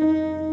Música